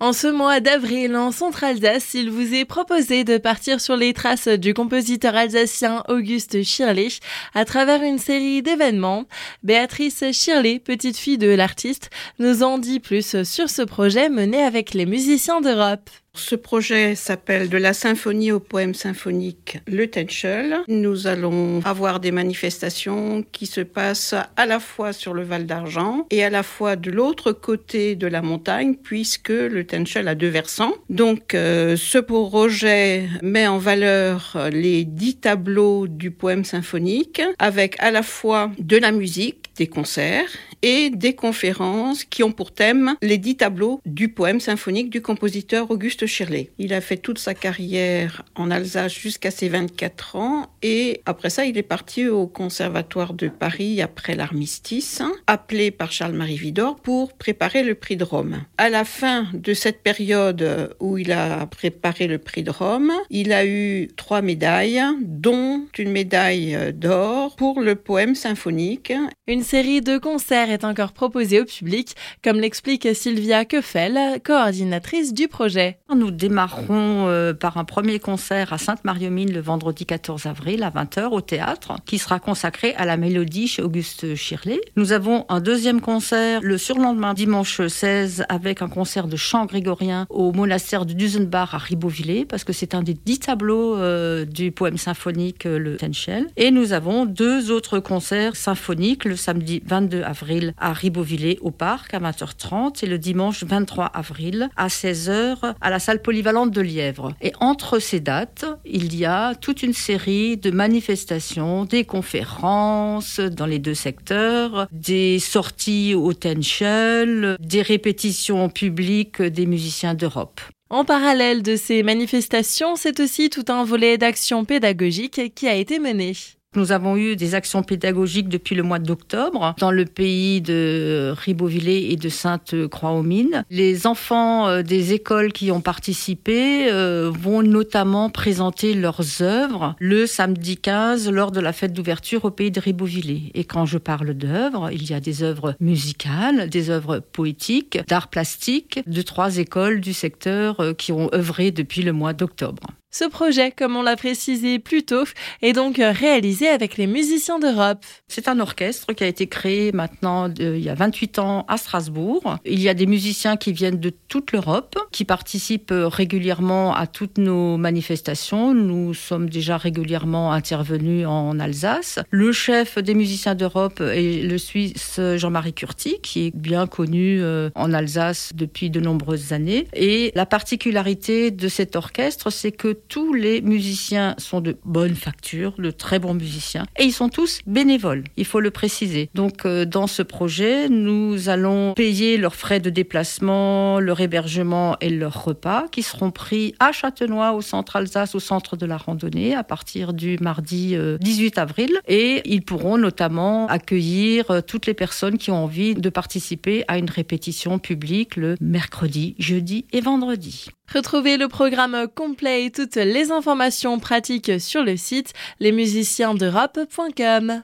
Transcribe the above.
En ce mois d'avril, en Centre-Alsace, il vous est proposé de partir sur les traces du compositeur alsacien Auguste Schirler à travers une série d'événements. Béatrice Schirler, petite fille de l'artiste, nous en dit plus sur ce projet mené avec les musiciens d'Europe. Ce projet s'appelle De la symphonie au poème symphonique Le Tenchel. Nous allons avoir des manifestations qui se passent à la fois sur le Val d'Argent et à la fois de l'autre côté de la montagne, puisque le Tenchel a deux versants. Donc, euh, ce projet met en valeur les dix tableaux du poème symphonique avec à la fois de la musique, des concerts et des conférences qui ont pour thème les dix tableaux du poème symphonique du compositeur Auguste Il a fait toute sa carrière en Alsace jusqu'à ses 24 ans et après ça, il est parti au Conservatoire de Paris après l'armistice, appelé par Charles-Marie Vidor pour préparer le prix de Rome. À la fin de cette période où il a préparé le prix de Rome, il a eu trois médailles, dont une médaille d'or pour le poème symphonique. Une série de concerts est encore proposée au public, comme l'explique Sylvia Keffel, coordinatrice du projet. Nous démarrerons euh, par un premier concert à Sainte-Marie-aux-Mines le vendredi 14 avril à 20h au théâtre, qui sera consacré à la mélodie chez Auguste Schirler. Nous avons un deuxième concert le surlendemain, dimanche 16, avec un concert de chant grégorien au monastère de Dusenbach à Ribeauvillé, parce que c'est un des dix tableaux euh, du poème symphonique euh, Le Tenchel. Et nous avons deux autres concerts symphoniques le samedi 22 avril à Ribeauvillé au parc à 20h30 et le dimanche 23 avril à 16h à la salle polyvalente de Lièvre. Et entre ces dates, il y a toute une série de manifestations, des conférences dans les deux secteurs, des sorties au Tenchel, des répétitions publiques des musiciens d'Europe. En parallèle de ces manifestations, c'est aussi tout un volet d'action pédagogique qui a été mené. Nous avons eu des actions pédagogiques depuis le mois d'octobre dans le pays de Ribeauvillé et de Sainte-Croix-aux-Mines. Les enfants euh, des écoles qui ont participé euh, vont notamment présenter leurs œuvres le samedi 15 lors de la fête d'ouverture au pays de Ribeauvillé. Et quand je parle d'œuvres, il y a des œuvres musicales, des œuvres poétiques, d'art plastique de trois écoles du secteur euh, qui ont œuvré depuis le mois d'octobre. Ce projet, comme on l'a précisé plus tôt, est donc réalisé avec les musiciens d'Europe. C'est un orchestre qui a été créé maintenant il y a 28 ans à Strasbourg. Il y a des musiciens qui viennent de toute l'Europe, qui participent régulièrement à toutes nos manifestations. Nous sommes déjà régulièrement intervenus en Alsace. Le chef des musiciens d'Europe est le Suisse Jean-Marie Curti, qui est bien connu euh, en Alsace depuis de nombreuses années. Et la particularité de cet orchestre, c'est que tous les musiciens sont de bonne facture, de très bons musiciens, et ils sont tous bénévoles, il faut le préciser. Donc euh, dans ce projet, nous allons payer leurs frais de déplacement, leur hébergement et leurs repas, qui seront pris à Châtenois, au centre Alsace, au centre de la randonnée, à partir du mardi 18 euh, avril, et ils pourront notamment accueillir euh, toutes les personnes qui ont envie de participer à une répétition publique le mercredi, jeudi et vendredi. Retrouvez le programme complet et toutes les informations pratiques sur le site lesmusiciensdeurope.com.